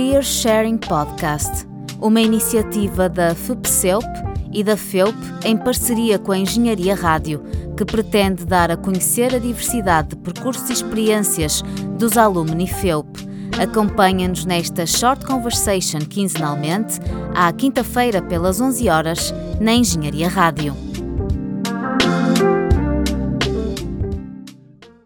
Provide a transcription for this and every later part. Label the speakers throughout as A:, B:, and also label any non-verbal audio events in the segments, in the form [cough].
A: Career Sharing Podcast, uma iniciativa da FUPCELP e da FEUP em parceria com a Engenharia Rádio, que pretende dar a conhecer a diversidade de percursos e experiências dos alumni FEUP. Acompanha-nos nesta Short Conversation quinzenalmente, à quinta-feira pelas 11 horas, na Engenharia Rádio.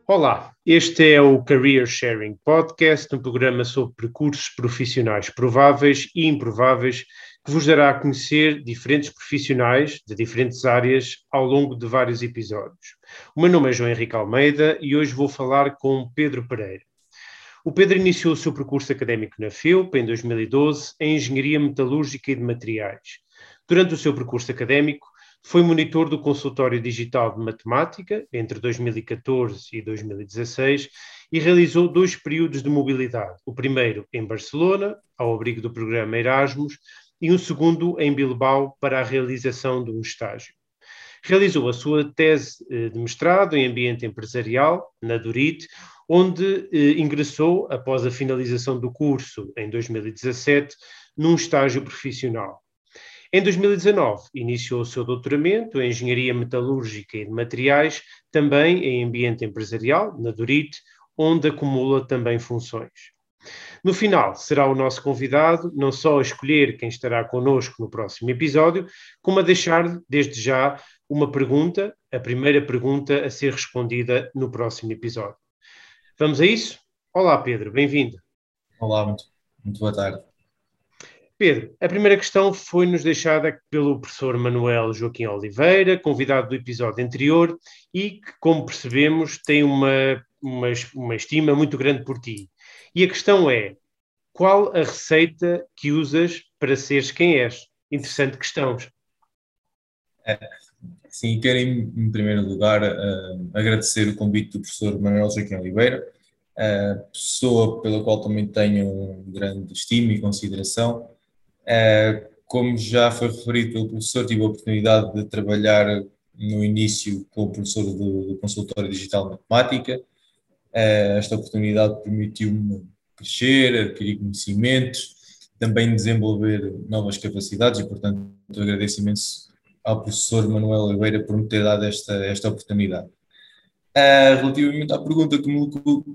B: Olá, este é o Career Sharing Podcast, um programa sobre percursos profissionais prováveis e improváveis que vos dará a conhecer diferentes profissionais de diferentes áreas ao longo de vários episódios. O meu nome é João Henrique Almeida e hoje vou falar com Pedro Pereira. O Pedro iniciou o seu percurso académico na FIUP em 2012 em Engenharia Metalúrgica e de Materiais. Durante o seu percurso académico, foi monitor do Consultório Digital de Matemática entre 2014 e 2016 e realizou dois períodos de mobilidade. O primeiro em Barcelona, ao abrigo do programa Erasmus, e um segundo em Bilbao para a realização de um estágio. Realizou a sua tese eh, de mestrado em ambiente empresarial, na Durit, onde eh, ingressou, após a finalização do curso em 2017, num estágio profissional. Em 2019, iniciou o seu doutoramento em Engenharia Metalúrgica e de Materiais, também em ambiente empresarial, na Durit, onde acumula também funções. No final, será o nosso convidado não só a escolher quem estará connosco no próximo episódio, como a deixar, desde já, uma pergunta, a primeira pergunta a ser respondida no próximo episódio. Vamos a isso? Olá, Pedro, bem-vindo.
C: Olá, muito, muito boa tarde.
B: Pedro, a primeira questão foi-nos deixada pelo professor Manuel Joaquim Oliveira, convidado do episódio anterior, e que, como percebemos, tem uma, uma, uma estima muito grande por ti. E a questão é: qual a receita que usas para seres quem és? Interessante questão.
C: É, sim, quero em, primeiro lugar uh, agradecer o convite do professor Manuel Joaquim Oliveira, uh, pessoa pela qual também tenho um grande estima e consideração. Uh, como já foi referido pelo professor, tive a oportunidade de trabalhar no início como professor do, do consultório digital de matemática. Uh, esta oportunidade permitiu-me crescer, adquirir conhecimentos, também desenvolver novas capacidades e, portanto, agradeço imenso ao professor Manuel Oliveira por me ter dado esta, esta oportunidade. Uh, relativamente à pergunta que me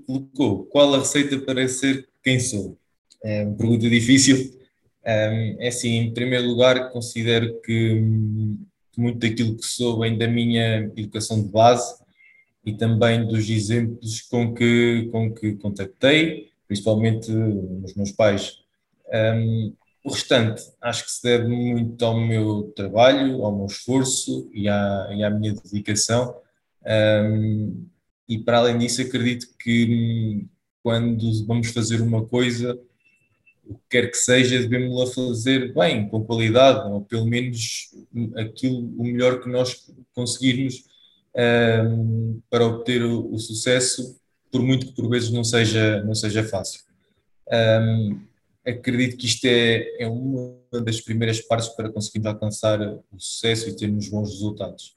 C: colocou, qual a receita para ser quem sou? É uma pergunta difícil, é assim, em primeiro lugar, considero que muito daquilo que sou vem da minha educação de base e também dos exemplos com que, com que contactei, principalmente os meus pais. Um, o restante, acho que se deve muito ao meu trabalho, ao meu esforço e à, e à minha dedicação. Um, e para além disso, acredito que quando vamos fazer uma coisa, o que quer que seja, devemos-la fazer bem, com qualidade, ou pelo menos aquilo, o melhor que nós conseguirmos um, para obter o, o, sucesso, por muito que por vezes não seja, não seja fácil. Um, acredito que isto é, é uma das primeiras partes para conseguirmos alcançar o sucesso e termos bons resultados.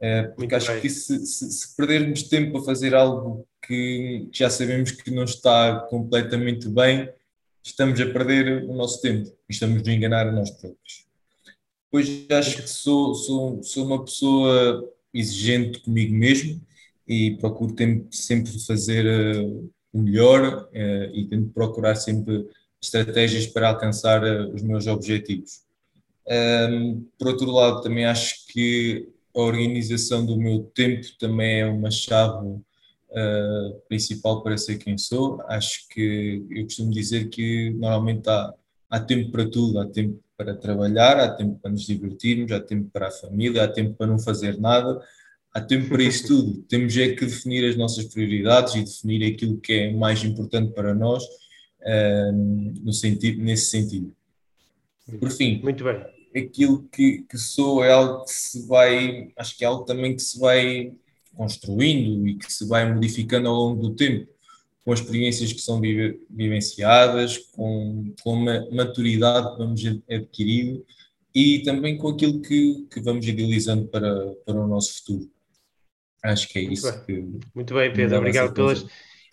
C: Uh, porque acho bem. que se, se, se, perdermos tempo a fazer algo que já sabemos que não está completamente bem, estamos a perder o nosso tempo e estamos a enganar a nós próprios. Pois acho que sou, sou, sou uma pessoa exigente comigo mesmo e procuro sempre fazer uh, o melhor uh, e tento procurar sempre estratégias para alcançar uh, os meus objetivos. Um, por outro lado, também acho que a organização do meu tempo também é uma chave uh, principal para ser quem sou. Acho que eu costumo dizer que normalmente há, há tempo para tudo, há tempo para trabalhar, há tempo para nos divertirmos, há tempo para a família, há tempo para não fazer nada, há tempo para isso [laughs] tudo. Temos é que definir as nossas prioridades e definir aquilo que é mais importante para nós uh, no sentido, nesse sentido. Por fim,
B: muito bem.
C: Aquilo que, que sou é algo que se vai, acho que é algo também que se vai construindo e que se vai modificando ao longo do tempo, com as experiências que são vivenciadas, com, com a maturidade que vamos adquirindo e também com aquilo que, que vamos idealizando para, para o nosso futuro. Acho que é
B: Muito
C: isso.
B: Bem.
C: Que
B: Muito bem, Pedro. Obrigado pelas,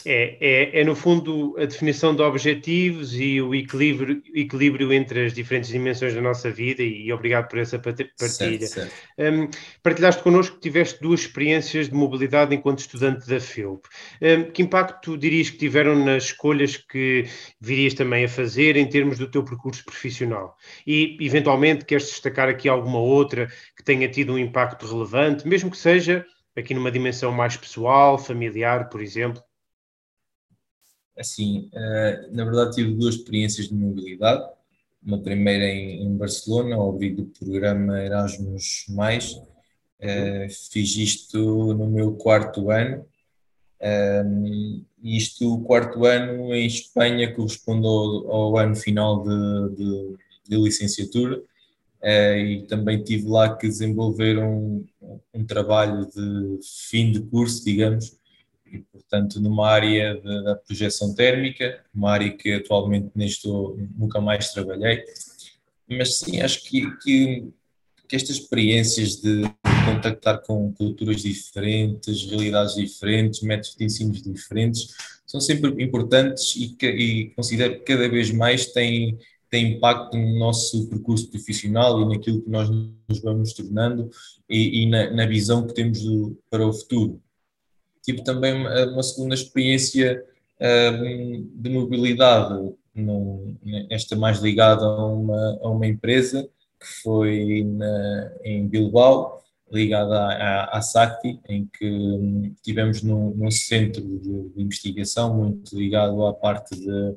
B: É, é, é, no fundo, a definição de objetivos e o equilíbrio, equilíbrio entre as diferentes dimensões da nossa vida, e, e obrigado por essa partilha. Certo, certo. Um, partilhaste connosco que tiveste duas experiências de mobilidade enquanto estudante da FEUP. Um, que impacto dirias que tiveram nas escolhas que virias também a fazer em termos do teu percurso profissional? E, eventualmente, queres destacar aqui alguma outra que tenha tido um impacto relevante, mesmo que seja aqui numa dimensão mais pessoal, familiar, por exemplo?
C: Assim, uh, na verdade tive duas experiências de mobilidade. Uma primeira em, Barcelona, ao do programa Erasmus+, uh, fiz isto no meu quarto ano. Isto, o quarto ano em Espanha, corresponde ao, ao ano final de, de, de licenciatura. Uh, e também tive lá que desenvolver um, um trabalho de fim de curso, digamos, e, portanto, numa área de, da projeção térmica, uma área que atualmente nem estou, nunca mais trabalhei, mas sim, acho que, que, que estas experiências de contactar com culturas diferentes, realidades diferentes, métodos de ensino diferentes, são sempre importantes e, que, e considero que cada vez mais têm, têm impacto no nosso percurso profissional e naquilo que nós nos vamos tornando e, e na, na, visão que temos do, para o futuro tive também uma segunda experiência de mobilidade, esta mais ligada a uma, a uma empresa que foi na, em Bilbao, ligada à, à, SACTI, em que um, tivemos num, num centro de, de, investigação muito ligado à parte de,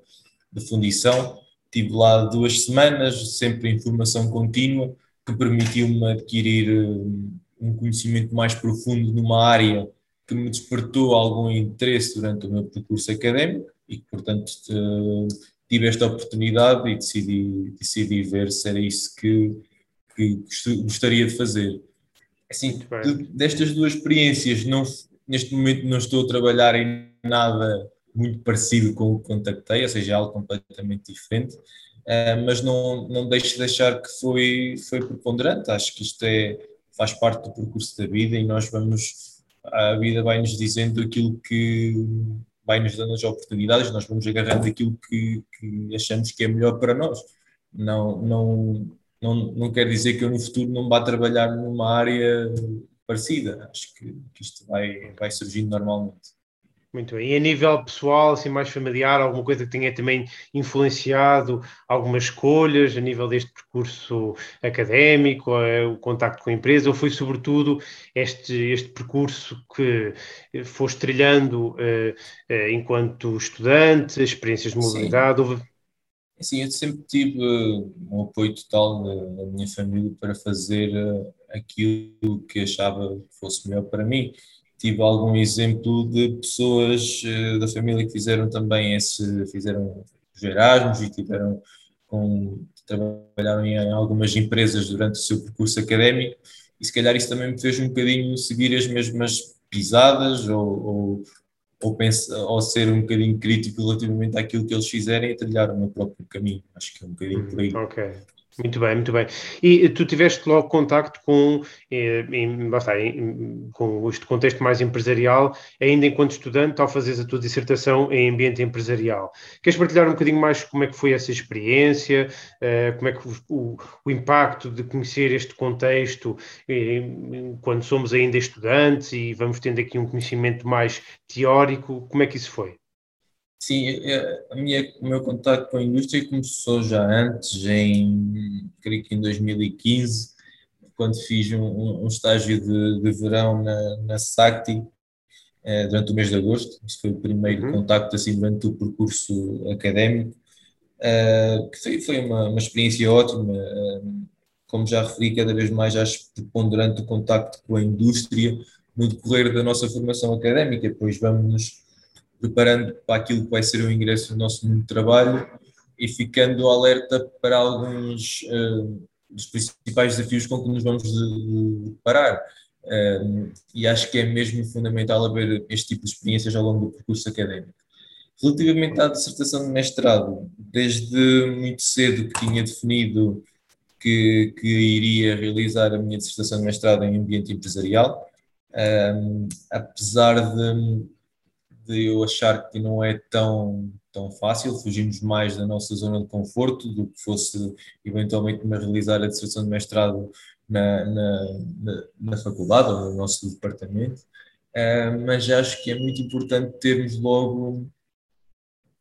C: de fundição. Estive lá duas semanas, sempre em formação contínua, que permitiu-me adquirir hum, um conhecimento mais profundo numa área que me despertou algum interesse durante o meu percurso académico e que, portanto, tive esta oportunidade e decidi, decidi ver se era isso que, que gostaria de fazer. Assim, destas duas experiências, não, neste momento não estou a trabalhar em nada muito parecido com o que contactei, ou seja, algo completamente diferente, uh, mas não, não deixo de achar que foi, foi preponderante. Acho que isto é, faz parte do percurso da vida e nós vamos a vida vai-nos dizendo aquilo que vai-nos dando as oportunidades, nós vamos agarrando aquilo que, que, achamos que é melhor para nós. Não, não, não, não quer dizer que eu no futuro não vá trabalhar numa área parecida, acho que, que isto vai, vai surgindo normalmente.
B: Muito bem. E a nível pessoal, assim, mais familiar, alguma coisa que tenha também influenciado algumas escolhas a nível deste percurso académico, eh, o contacto com a empresa, ou foi sobretudo este, este percurso que foste trilhando uh, uh, enquanto estudante, experiências de mobilidade?
C: Sim. Sim, eu sempre tive um apoio total da, da minha família para fazer aquilo que achava que fosse melhor para mim tive algum exemplo de pessoas uh, da família que fizeram também esse, fizeram os Erasmus e tiveram com, trabalharam em algumas empresas durante o seu percurso académico e se calhar isso também me fez um bocadinho seguir as mesmas pisadas ou, ou, ou, pensa, ou ser um bocadinho crítico relativamente àquilo que eles fizerem e trilhar o meu próprio caminho. Acho que é um bocadinho por aí.
B: Muito bem, muito bem. E tu tiveste logo contacto com, eh, em, basta, em, com este contexto mais empresarial, ainda enquanto estudante, ao fazeres a tua dissertação em ambiente empresarial. Queres partilhar um bocadinho mais como é que foi essa experiência, uh, como é que o, o, impacto de conhecer este contexto eh, quando somos ainda estudantes e vamos tendo aqui um conhecimento mais teórico, como é que isso foi?
C: Sim, a minha, o meu contato com a indústria começou já antes, em, creio que em 2015, quando fiz um, um estágio de, de verão na, na SACTI, eh, durante o mês de agosto. Isso foi o primeiro uhum. contacto assim, durante o percurso académico, uh, que foi, foi uma, uma experiência ótima. Uh, como já referi, cada vez mais acho preponderante o contacto com a indústria no decorrer da nossa formação académica, pois vamos preparando para aquilo que vai ser o ingresso no nosso mundo de trabalho e ficando alerta para alguns uh, dos principais desafios com que nos vamos deparar. Uh, e acho que é mesmo fundamental haver este tipo de experiências ao longo do percurso académico. Relativamente à dissertação de mestrado, desde muito cedo que tinha definido que, que iria realizar a minha dissertação de mestrado em ambiente empresarial, um, apesar de de eu achar que não é tão, tão fácil, fugimos mais da nossa zona de conforto do que fosse eventualmente me realizar a dissertação de mestrado na, na, na, na faculdade ou no nosso departamento, uh, mas acho que é muito importante termos logo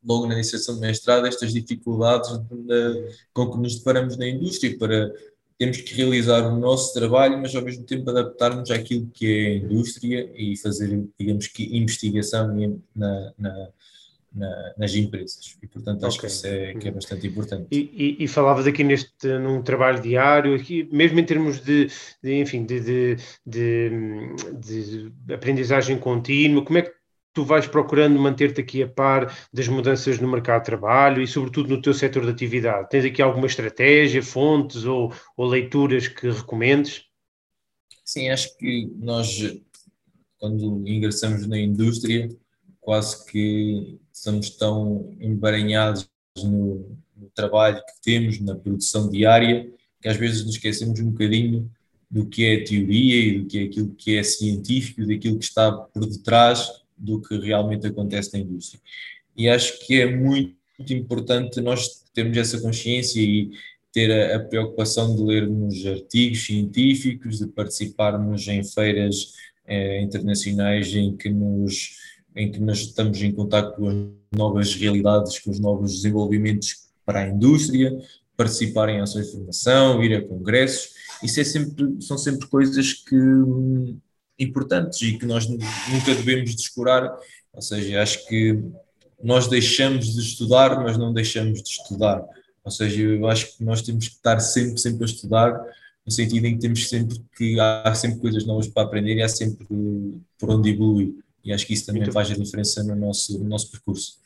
C: logo na iniciação de mestrado estas dificuldades de, com que nos deparamos na indústria para temos que realizar o nosso trabalho, mas ao mesmo tempo adaptarmos àquilo que é a indústria e fazer, digamos que, investigação na, na, na, nas empresas. E, portanto, acho okay. que isso é, que é bastante importante.
B: E, e, e, falavas aqui neste, num trabalho diário, aqui, mesmo em termos de, de enfim, de, de, de, de aprendizagem contínua, como é que tu vais procurando manter-te aqui a par das mudanças no mercado de trabalho e, sobretudo, no teu setor de atividade? Tens aqui alguma estratégia, fontes ou, ou leituras que recomendes?
C: Sim, acho que nós, quando ingressamos na indústria, quase que estamos tão embaranhados no, no trabalho que temos, na produção diária, que às vezes nos esquecemos um bocadinho do que é teoria e do que é aquilo que é científico, daquilo que está por detrás do que realmente acontece na indústria. E acho que é muito, importante nós termos essa consciência e ter a, a, preocupação de lermos artigos científicos, de participarmos em feiras eh, internacionais em que nos em que nós estamos em contato com as novas realidades, com os novos desenvolvimentos para a indústria, participar em ações de formação, ir a congressos, isso é sempre, são sempre coisas que importantes e que nós nunca devemos descurar. Ou seja, acho que nós deixamos de estudar, mas não deixamos de estudar. Ou seja, eu acho que nós temos que estar sempre, sempre a estudar, no sentido em que temos sempre que há sempre coisas novas para aprender e há sempre por onde evoluir. E acho que isso também Muito faz a diferença no nosso, no nosso percurso.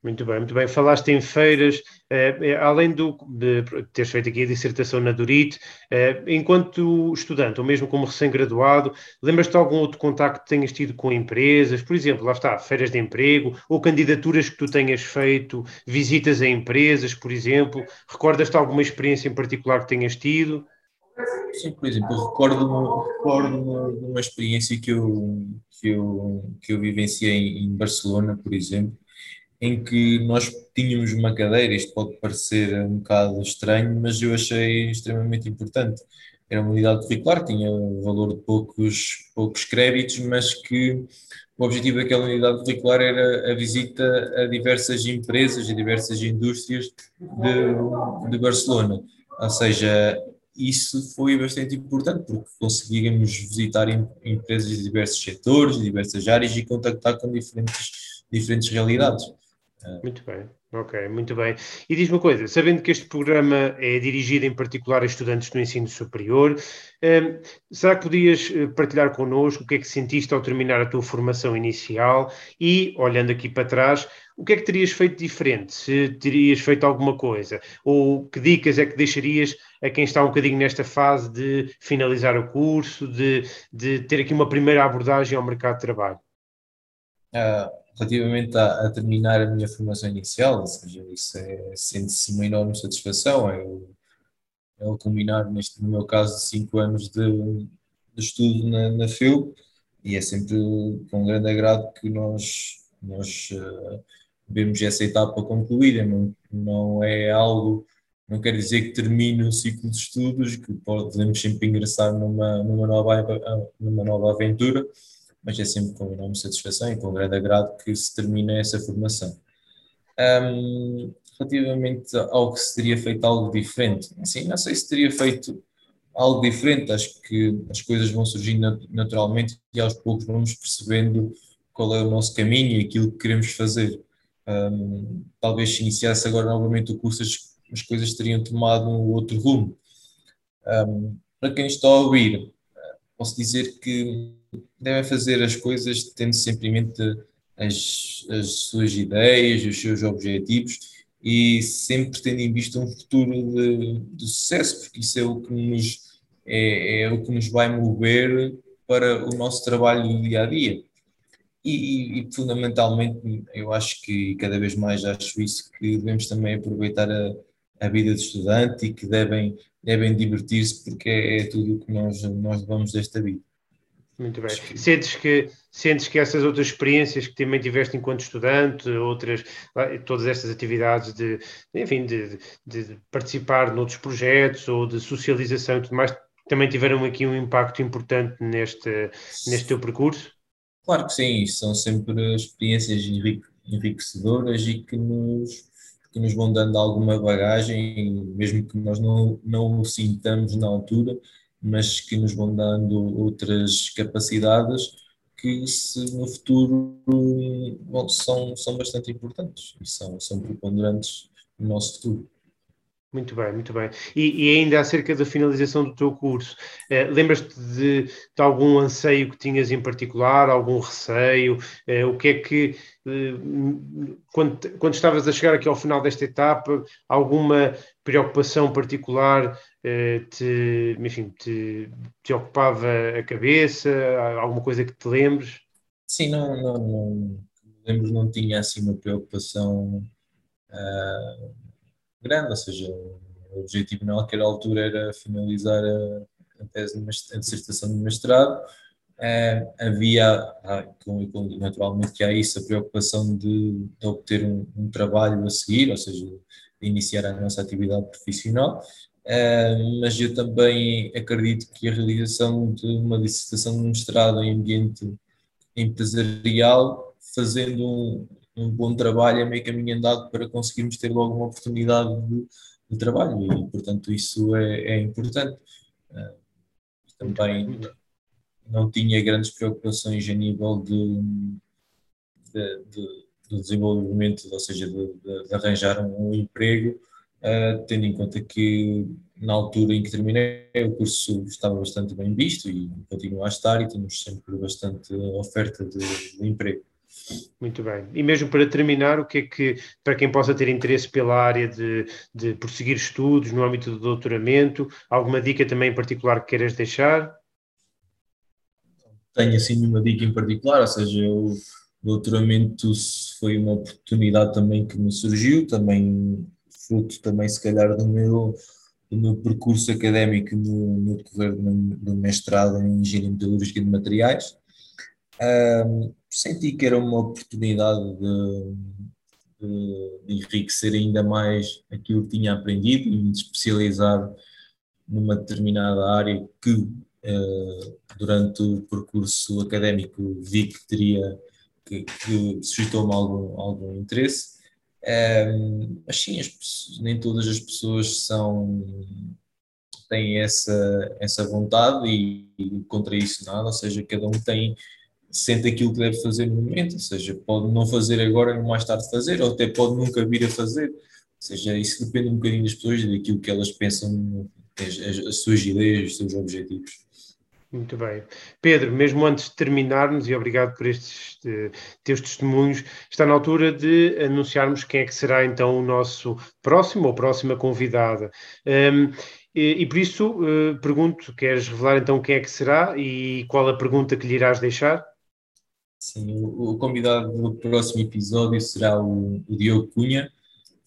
B: Muito bem, muito bem. Falaste em feiras, eh, além do, de teres feito aqui a dissertação na Durit, eh, enquanto estudante, ou mesmo como recém-graduado, lembras-te de algum outro contacto que tenhas tido com empresas? Por exemplo, lá está, feiras de emprego, ou candidaturas que tu tenhas feito, visitas a empresas, por exemplo. Recordas-te alguma experiência em particular que tenhas tido?
C: Sim, por exemplo, eu recordo de uma experiência que eu, que eu, que eu vivenciei em Barcelona, por exemplo, em que nós tínhamos uma cadeira, isto pode parecer um bocado estranho, mas eu achei extremamente importante. Era uma unidade curricular, tinha um valor de poucos, poucos créditos, mas que o objetivo daquela unidade curricular era a visita a diversas empresas e diversas indústrias de, de Barcelona. Ou seja, isso foi bastante importante porque conseguíamos visitar empresas de diversos setores, de diversas áreas e contactar com diferentes, diferentes realidades.
B: Muito bem, ok, muito bem. E diz-me uma coisa, sabendo que este programa é dirigido em particular a estudantes do ensino superior, um, será que podias eh, partilhar connosco o que é que sentiste ao terminar a tua formação inicial e, olhando aqui para trás, o que é que terias feito diferente? Se terias feito alguma coisa? Ou que dicas é que deixarias a quem está um bocadinho nesta fase de finalizar o curso, de, de ter aqui uma primeira abordagem ao mercado de trabalho?
C: Uh relativamente a, a, terminar a minha formação inicial, ou seja, isso é, sente-se uma enorme satisfação, é é o culminar, neste, no meu caso, cinco anos de, de estudo na, na FEU, e é sempre com grande agrado que nós, nós uh, vemos essa etapa concluída, não, não é algo, não quer dizer que termine o ciclo de estudos, que podemos sempre ingressar numa, numa, nova, numa nova aventura, mas é sempre com enorme satisfação e com grande agrado que se termina essa formação. Um, relativamente ao que se teria feito algo diferente, assim, não sei se teria feito algo diferente, acho que as coisas vão surgindo naturalmente e aos poucos vamos percebendo qual é o nosso caminho e aquilo que queremos fazer. Um, talvez se iniciasse agora novamente o curso, as, as coisas teriam tomado um outro rumo. Um, para quem está a ouvir, posso dizer que devem fazer as coisas tendo sempre em mente as, as suas ideias, os seus objetivos e sempre tendo em vista um futuro de, de sucesso, porque isso é o que nos é, é, o que nos vai mover para o nosso trabalho do dia a dia. E, e, fundamentalmente, eu acho que cada vez mais acho isso, que devemos também aproveitar a, a vida de estudante e que devem, devem divertir-se, porque é, é tudo o que nós, nós levamos desta vida.
B: Muito bem. Sentes que, sentes que essas outras experiências que também tiveste enquanto estudante, outras, todas estas atividades de, enfim, de, de participar noutros projetos ou de socialização e tudo mais, também tiveram aqui um impacto importante neste, neste teu percurso?
C: Claro que sim, são sempre experiências enriquecedoras e que nos, que nos vão dando alguma bagagem, mesmo que nós não, não o sintamos na altura, mas que nos vão dando outras capacidades que se no futuro bom, são, são bastante importantes e são, são preponderantes no nosso futuro.
B: Muito bem, muito bem. E, e, ainda acerca da finalização do teu curso, eh, lembras-te de, de, algum anseio que tinhas em particular, algum receio? Eh, o que é que, eh, quando, quando estavas a chegar aqui ao final desta etapa, alguma preocupação particular eh, te, enfim, te, te ocupava a cabeça? Alguma coisa que te lembres?
C: Sim, não, não, não lembro, não tinha assim uma preocupação. Uh grande, ou seja, o objetivo naquela altura era finalizar a, a tese de a dissertação de mestrado. Uh, havia, naturalmente que há isso, a preocupação de, de obter um, um, trabalho a seguir, ou seja, de iniciar a nossa atividade profissional, uh, mas eu também acredito que a realização de uma dissertação de mestrado em ambiente empresarial, fazendo um, um bom trabalho, é meio caminho andado para conseguirmos ter logo uma oportunidade de, de trabalho e, portanto, isso é, é importante. Uh, também não tinha grandes preocupações a nível de, de, de, de desenvolvimento, ou seja, de, de arranjar um, emprego, uh, tendo em conta que na altura em que terminei o curso estava bastante bem visto e continua a estar e temos sempre bastante oferta de emprego.
B: Muito bem. E mesmo para terminar, o que é que, para quem possa ter interesse pela área de, de prosseguir estudos no âmbito do doutoramento, alguma dica também em particular que queiras deixar?
C: Tenho assim nenhuma dica em particular, ou seja, o doutoramento foi uma oportunidade também que me surgiu, também fruto também se calhar do meu, do meu percurso académico no, no decorrer do, do mestrado em Engenharia Metalúrgica de Materiais. Senti que era uma oportunidade de, de, de, enriquecer ainda mais aquilo que tinha aprendido e de especializar numa determinada área que uh, durante o percurso académico vi que teria que, que suscitou-me algum, algum interesse. Um, mas sim, as, nem todas as pessoas são têm essa, essa vontade e, e contra isso nada, ou seja, cada um tem sente aquilo que deve fazer no momento, ou seja, pode não fazer agora e mais tarde fazer, ou até pode nunca vir a fazer. Ou seja, isso depende um bocadinho das pessoas daquilo que elas pensam, as, as, as suas ideias, os seus objetivos.
B: Muito bem. Pedro, mesmo antes de terminarmos, e obrigado por estes de, teus testemunhos, está na altura de anunciarmos quem é que será então o nosso próximo ou próxima convidada. Um, e, e, por isso uh, pergunto: queres revelar então quem é que será e qual a pergunta que lhe irás deixar?
C: Sim, o, convidado do próximo episódio será o, o Diogo Cunha.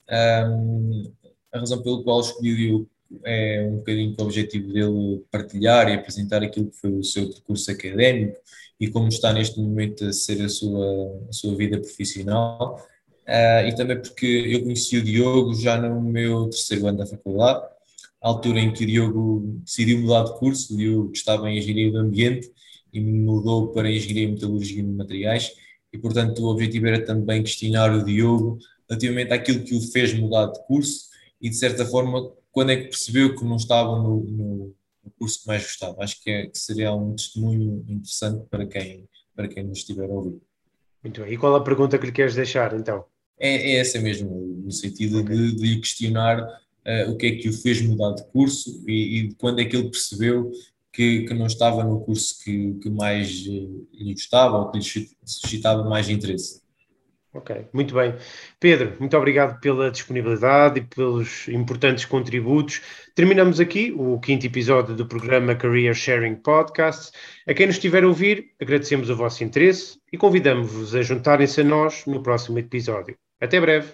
C: Um, a razão pela qual escolhi o Diogo é um bocadinho com o objetivo dele partilhar e apresentar aquilo que foi o seu percurso académico e como está neste momento a ser a sua, a sua vida profissional. Uh, e também porque eu conheci o Diogo já no meu terceiro ano da faculdade, altura em que o Diogo decidiu mudar de curso, o Diogo estava em Engenharia do Ambiente e mudou para Engenharia Metalúrgica de Materiais e, portanto, o objetivo era também questionar o Diogo relativamente àquilo que o fez mudar de curso e, de certa forma, quando é que percebeu que não estava no, no, no curso que mais gostava. Acho que, é, que, seria um testemunho interessante para quem, para quem nos estiver a ouvir.
B: Muito bem. E qual a pergunta que lhe queres deixar, então?
C: É, é essa mesmo, no sentido okay. de, de questionar uh, o que é que o fez mudar de curso e, e quando é que ele percebeu que, que não estava no curso que, que mais uh, lhe gostava ou que lhe suscitava mais interesse.
B: Ok, muito bem. Pedro, muito obrigado pela disponibilidade e pelos importantes contributos. Terminamos aqui o quinto episódio do programa Career Sharing Podcast. A quem nos estiver a ouvir, agradecemos o vosso interesse e convidamos-vos a juntarem-se a nós no próximo episódio. Até breve.